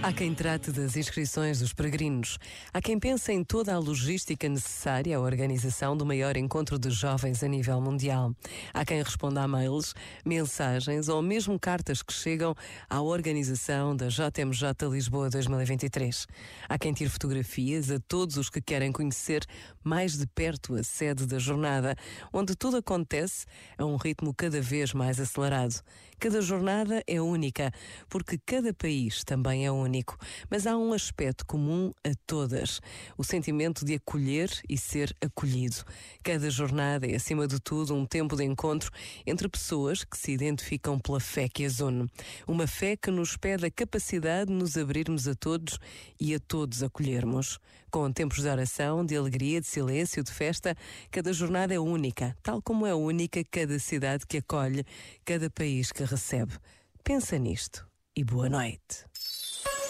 Há quem trate das inscrições dos peregrinos. Há quem pense em toda a logística necessária à organização do maior encontro de jovens a nível mundial. Há quem responda a mails, mensagens ou mesmo cartas que chegam à organização da JMJ Lisboa 2023. Há quem tire fotografias a todos os que querem conhecer mais de perto a sede da jornada, onde tudo acontece a um ritmo cada vez mais acelerado. Cada jornada é única, porque cada país também é único único, mas há um aspecto comum a todas: o sentimento de acolher e ser acolhido. Cada jornada é, acima de tudo, um tempo de encontro entre pessoas que se identificam pela fé que as une. Uma fé que nos pede a capacidade de nos abrirmos a todos e a todos acolhermos. Com tempos de oração, de alegria, de silêncio, de festa, cada jornada é única, tal como é única cada cidade que acolhe, cada país que recebe. Pensa nisto e boa noite.